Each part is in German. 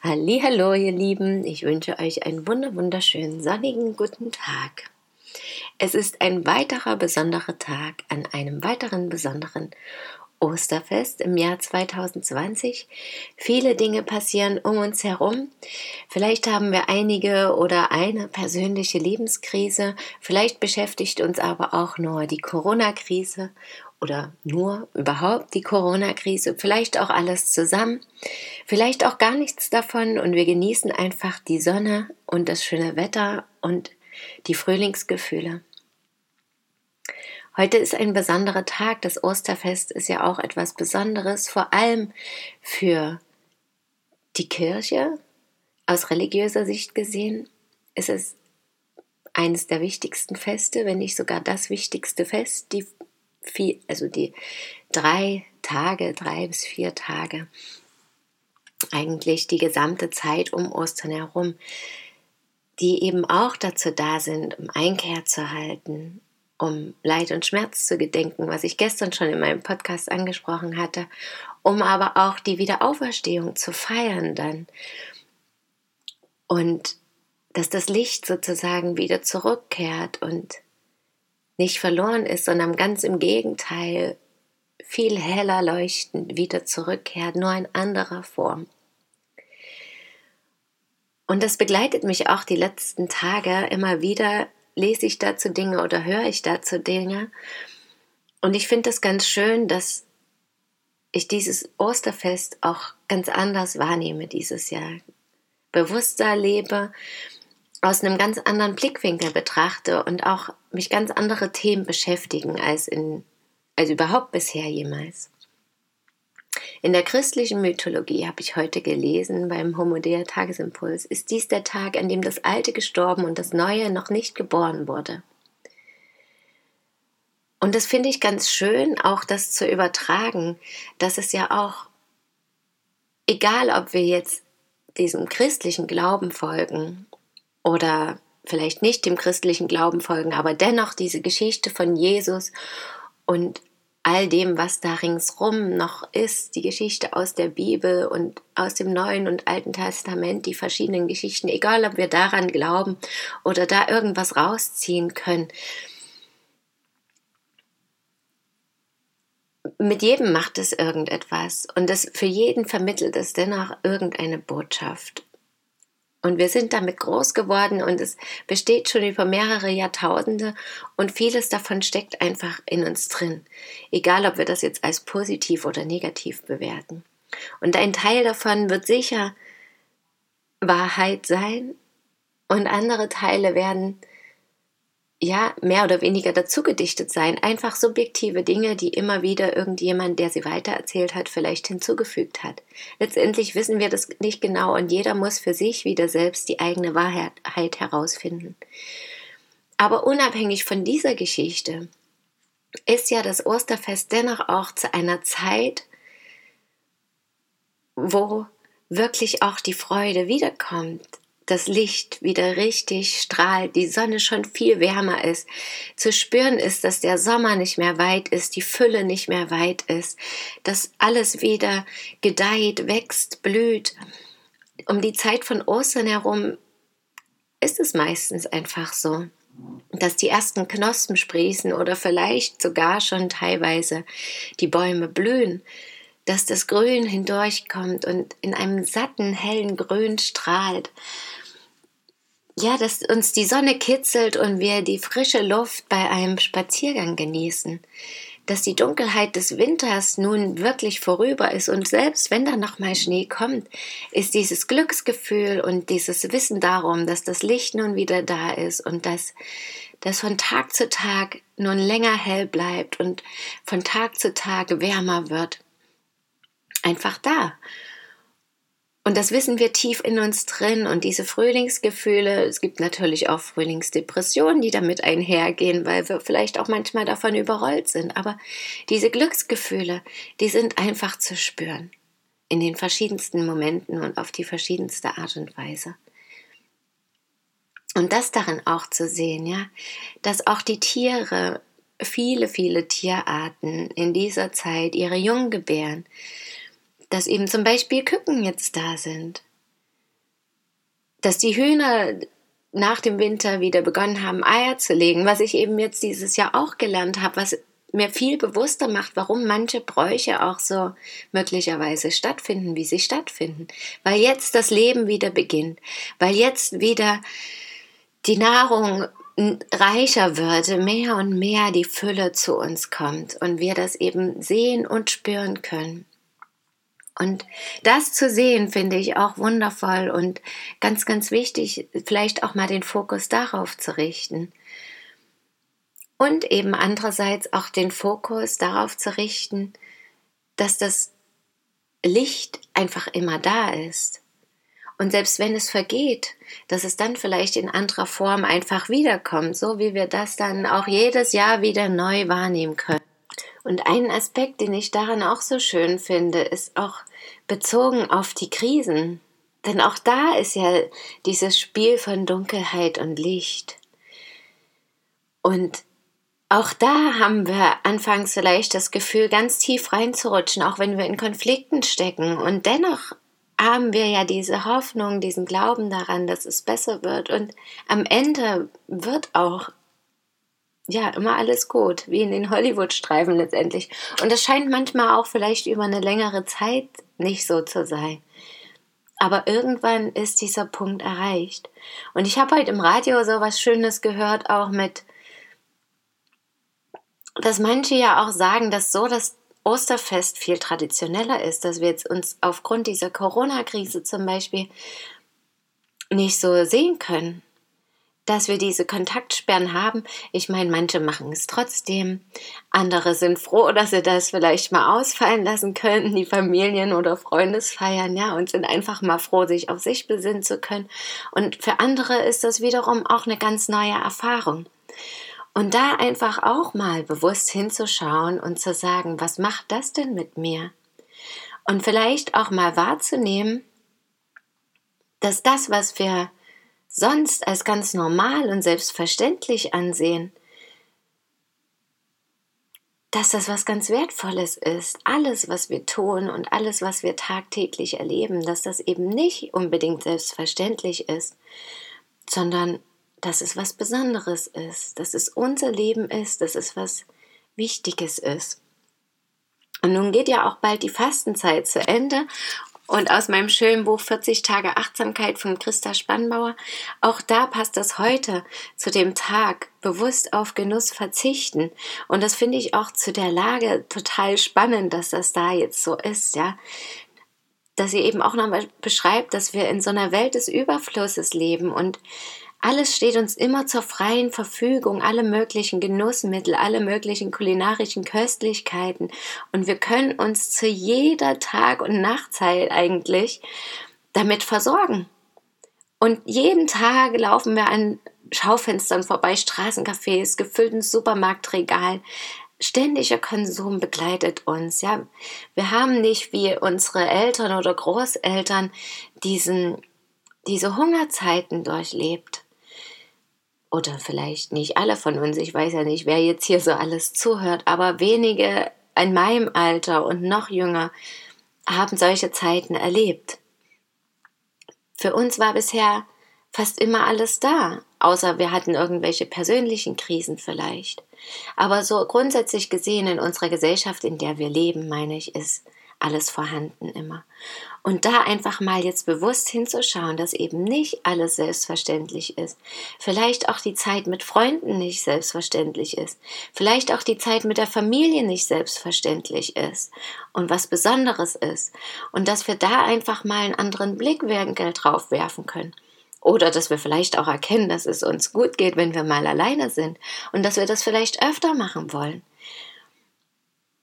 Hallo, ihr Lieben, ich wünsche euch einen wunder wunderschönen sonnigen guten Tag. Es ist ein weiterer besonderer Tag an einem weiteren besonderen Osterfest im Jahr 2020. Viele Dinge passieren um uns herum. Vielleicht haben wir einige oder eine persönliche Lebenskrise. Vielleicht beschäftigt uns aber auch nur die Corona-Krise oder nur überhaupt die Corona-Krise, vielleicht auch alles zusammen, vielleicht auch gar nichts davon und wir genießen einfach die Sonne und das schöne Wetter und die Frühlingsgefühle. Heute ist ein besonderer Tag. Das Osterfest ist ja auch etwas Besonderes, vor allem für die Kirche. Aus religiöser Sicht gesehen ist es eines der wichtigsten Feste, wenn nicht sogar das wichtigste Fest. Die vier, also die drei Tage, drei bis vier Tage, eigentlich die gesamte Zeit um Ostern herum, die eben auch dazu da sind, um Einkehr zu halten, um Leid und Schmerz zu gedenken, was ich gestern schon in meinem Podcast angesprochen hatte, um aber auch die Wiederauferstehung zu feiern dann. Und dass das Licht sozusagen wieder zurückkehrt und nicht verloren ist, sondern ganz im Gegenteil viel heller leuchtend wieder zurückkehrt, nur in anderer Form. Und das begleitet mich auch die letzten Tage. Immer wieder lese ich dazu Dinge oder höre ich dazu Dinge. Und ich finde es ganz schön, dass ich dieses Osterfest auch ganz anders wahrnehme dieses Jahr. Bewusster lebe aus einem ganz anderen Blickwinkel betrachte und auch mich ganz andere Themen beschäftigen als in als überhaupt bisher jemals. In der christlichen Mythologie habe ich heute gelesen beim Homodea Tagesimpuls, ist dies der Tag, an dem das Alte gestorben und das Neue noch nicht geboren wurde. Und das finde ich ganz schön, auch das zu übertragen, dass es ja auch, egal ob wir jetzt diesem christlichen Glauben folgen oder vielleicht nicht dem christlichen Glauben folgen, aber dennoch diese Geschichte von Jesus und all dem, was da ringsrum noch ist, die Geschichte aus der Bibel und aus dem Neuen und Alten Testament, die verschiedenen Geschichten, egal ob wir daran glauben oder da irgendwas rausziehen können. Mit jedem macht es irgendetwas und das für jeden vermittelt es dennoch irgendeine Botschaft. Und wir sind damit groß geworden und es besteht schon über mehrere Jahrtausende und vieles davon steckt einfach in uns drin. Egal, ob wir das jetzt als positiv oder negativ bewerten. Und ein Teil davon wird sicher Wahrheit sein und andere Teile werden ja, mehr oder weniger dazugedichtet sein. Einfach subjektive Dinge, die immer wieder irgendjemand, der sie weitererzählt hat, vielleicht hinzugefügt hat. Letztendlich wissen wir das nicht genau und jeder muss für sich wieder selbst die eigene Wahrheit herausfinden. Aber unabhängig von dieser Geschichte ist ja das Osterfest dennoch auch zu einer Zeit, wo wirklich auch die Freude wiederkommt, das Licht wieder richtig strahlt, die Sonne schon viel wärmer ist, zu spüren ist, dass der Sommer nicht mehr weit ist, die Fülle nicht mehr weit ist, dass alles wieder gedeiht, wächst, blüht. Um die Zeit von Ostern herum ist es meistens einfach so, dass die ersten Knospen sprießen oder vielleicht sogar schon teilweise die Bäume blühen dass das Grün hindurchkommt und in einem satten, hellen Grün strahlt ja, dass uns die Sonne kitzelt und wir die frische Luft bei einem Spaziergang genießen. Dass die Dunkelheit des Winters nun wirklich vorüber ist und selbst wenn da nochmal Schnee kommt, ist dieses Glücksgefühl und dieses Wissen darum, dass das Licht nun wieder da ist und dass das von Tag zu Tag nun länger hell bleibt und von Tag zu Tag wärmer wird. Einfach da. Und das wissen wir tief in uns drin. Und diese Frühlingsgefühle, es gibt natürlich auch Frühlingsdepressionen, die damit einhergehen, weil wir vielleicht auch manchmal davon überrollt sind. Aber diese Glücksgefühle, die sind einfach zu spüren. In den verschiedensten Momenten und auf die verschiedenste Art und Weise. Und das darin auch zu sehen, ja, dass auch die Tiere, viele, viele Tierarten in dieser Zeit ihre Jungen gebären, dass eben zum Beispiel Küken jetzt da sind, dass die Hühner nach dem Winter wieder begonnen haben, Eier zu legen, was ich eben jetzt dieses Jahr auch gelernt habe, was mir viel bewusster macht, warum manche Bräuche auch so möglicherweise stattfinden, wie sie stattfinden. Weil jetzt das Leben wieder beginnt, weil jetzt wieder die Nahrung reicher wird, mehr und mehr die Fülle zu uns kommt und wir das eben sehen und spüren können. Und das zu sehen, finde ich auch wundervoll und ganz, ganz wichtig, vielleicht auch mal den Fokus darauf zu richten. Und eben andererseits auch den Fokus darauf zu richten, dass das Licht einfach immer da ist. Und selbst wenn es vergeht, dass es dann vielleicht in anderer Form einfach wiederkommt, so wie wir das dann auch jedes Jahr wieder neu wahrnehmen können. Und ein Aspekt, den ich daran auch so schön finde, ist auch bezogen auf die Krisen. Denn auch da ist ja dieses Spiel von Dunkelheit und Licht. Und auch da haben wir anfangs vielleicht das Gefühl, ganz tief reinzurutschen, auch wenn wir in Konflikten stecken. Und dennoch haben wir ja diese Hoffnung, diesen Glauben daran, dass es besser wird. Und am Ende wird auch ja, immer alles gut, wie in den Hollywood-Streifen letztendlich. Und das scheint manchmal auch vielleicht über eine längere Zeit nicht so zu sein. Aber irgendwann ist dieser Punkt erreicht. Und ich habe heute im Radio so was Schönes gehört, auch mit, dass manche ja auch sagen, dass so das Osterfest viel traditioneller ist, dass wir jetzt uns aufgrund dieser Corona-Krise zum Beispiel nicht so sehen können dass wir diese Kontaktsperren haben. Ich meine, manche machen es trotzdem. Andere sind froh, dass sie das vielleicht mal ausfallen lassen können, die Familien oder Freundesfeiern, ja, und sind einfach mal froh, sich auf sich besinnen zu können. Und für andere ist das wiederum auch eine ganz neue Erfahrung. Und da einfach auch mal bewusst hinzuschauen und zu sagen, was macht das denn mit mir? Und vielleicht auch mal wahrzunehmen, dass das, was wir sonst als ganz normal und selbstverständlich ansehen, dass das was ganz Wertvolles ist. Alles, was wir tun und alles, was wir tagtäglich erleben, dass das eben nicht unbedingt selbstverständlich ist, sondern dass es was Besonderes ist, dass es unser Leben ist, dass es was Wichtiges ist. Und nun geht ja auch bald die Fastenzeit zu Ende und aus meinem schönen Buch 40 Tage Achtsamkeit von Christa Spannbauer, auch da passt das heute zu dem Tag, bewusst auf Genuss verzichten. Und das finde ich auch zu der Lage total spannend, dass das da jetzt so ist, ja. Dass sie eben auch nochmal beschreibt, dass wir in so einer Welt des Überflusses leben und alles steht uns immer zur freien Verfügung, alle möglichen Genussmittel, alle möglichen kulinarischen Köstlichkeiten. Und wir können uns zu jeder Tag- und Nachtzeit eigentlich damit versorgen. Und jeden Tag laufen wir an Schaufenstern vorbei, Straßencafés, gefüllten Supermarktregalen. Ständiger Konsum begleitet uns, ja. Wir haben nicht wie unsere Eltern oder Großeltern diesen, diese Hungerzeiten durchlebt oder vielleicht nicht alle von uns, ich weiß ja nicht, wer jetzt hier so alles zuhört, aber wenige in meinem Alter und noch jünger haben solche Zeiten erlebt. Für uns war bisher fast immer alles da, außer wir hatten irgendwelche persönlichen Krisen vielleicht. Aber so grundsätzlich gesehen in unserer Gesellschaft, in der wir leben, meine ich, ist alles vorhanden immer. Und da einfach mal jetzt bewusst hinzuschauen, dass eben nicht alles selbstverständlich ist. Vielleicht auch die Zeit mit Freunden nicht selbstverständlich ist. Vielleicht auch die Zeit mit der Familie nicht selbstverständlich ist. Und was Besonderes ist. Und dass wir da einfach mal einen anderen Blickwinkel drauf werfen können. Oder dass wir vielleicht auch erkennen, dass es uns gut geht, wenn wir mal alleine sind. Und dass wir das vielleicht öfter machen wollen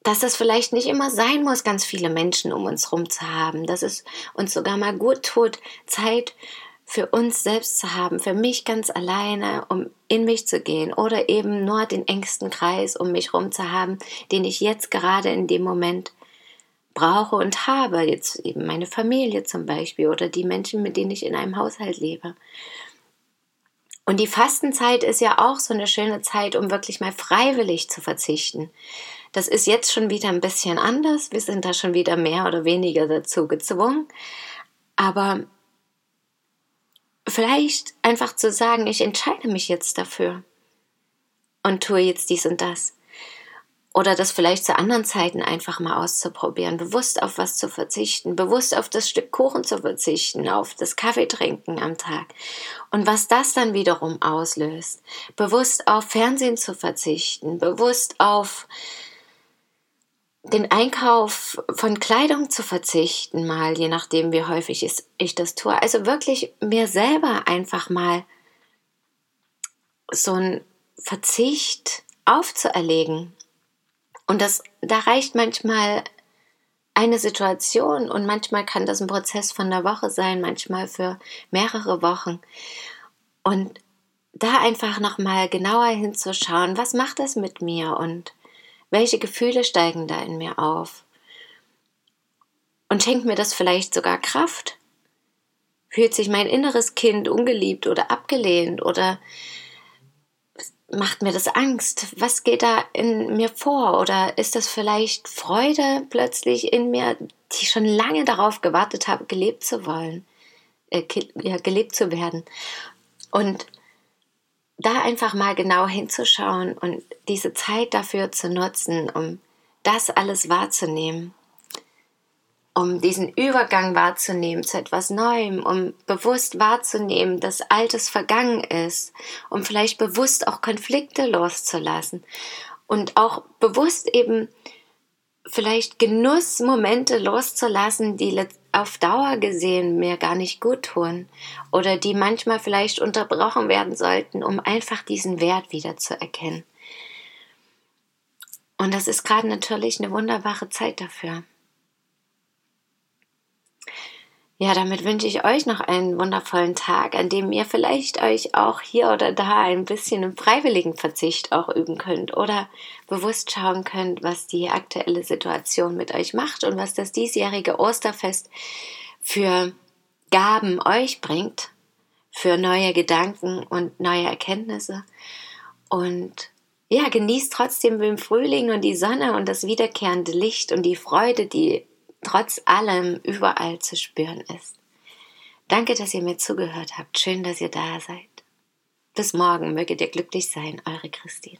dass es vielleicht nicht immer sein muss, ganz viele Menschen um uns herum zu haben, dass es uns sogar mal gut tut, Zeit für uns selbst zu haben, für mich ganz alleine, um in mich zu gehen oder eben nur den engsten Kreis um mich herum zu haben, den ich jetzt gerade in dem Moment brauche und habe, jetzt eben meine Familie zum Beispiel oder die Menschen, mit denen ich in einem Haushalt lebe. Und die Fastenzeit ist ja auch so eine schöne Zeit, um wirklich mal freiwillig zu verzichten. Das ist jetzt schon wieder ein bisschen anders. Wir sind da schon wieder mehr oder weniger dazu gezwungen. Aber vielleicht einfach zu sagen, ich entscheide mich jetzt dafür und tue jetzt dies und das. Oder das vielleicht zu anderen Zeiten einfach mal auszuprobieren, bewusst auf was zu verzichten, bewusst auf das Stück Kuchen zu verzichten, auf das Kaffee trinken am Tag. Und was das dann wiederum auslöst, bewusst auf Fernsehen zu verzichten, bewusst auf den Einkauf von Kleidung zu verzichten, mal je nachdem, wie häufig ich das tue. Also wirklich mir selber einfach mal so ein Verzicht aufzuerlegen. Und das, da reicht manchmal eine Situation und manchmal kann das ein Prozess von einer Woche sein, manchmal für mehrere Wochen. Und da einfach nochmal genauer hinzuschauen, was macht das mit mir und welche Gefühle steigen da in mir auf? Und schenkt mir das vielleicht sogar Kraft? Fühlt sich mein inneres Kind ungeliebt oder abgelehnt oder macht mir das Angst? Was geht da in mir vor? Oder ist das vielleicht Freude plötzlich in mir, die ich schon lange darauf gewartet habe, gelebt zu wollen, äh, gelebt zu werden? Und da einfach mal genau hinzuschauen und diese Zeit dafür zu nutzen, um das alles wahrzunehmen, um diesen Übergang wahrzunehmen zu etwas Neuem, um bewusst wahrzunehmen, dass Altes vergangen ist, um vielleicht bewusst auch Konflikte loszulassen und auch bewusst eben vielleicht Genussmomente loszulassen, die auf Dauer gesehen mir gar nicht gut tun oder die manchmal vielleicht unterbrochen werden sollten, um einfach diesen Wert wieder zu erkennen. Und das ist gerade natürlich eine wunderbare Zeit dafür. Ja, damit wünsche ich euch noch einen wundervollen Tag, an dem ihr vielleicht euch auch hier oder da ein bisschen im freiwilligen Verzicht auch üben könnt oder bewusst schauen könnt, was die aktuelle Situation mit euch macht und was das diesjährige Osterfest für Gaben euch bringt, für neue Gedanken und neue Erkenntnisse. Und ja, genießt trotzdem den Frühling und die Sonne und das wiederkehrende Licht und die Freude, die trotz allem überall zu spüren ist. Danke, dass ihr mir zugehört habt. Schön, dass ihr da seid. Bis morgen möget ihr glücklich sein, eure Christine.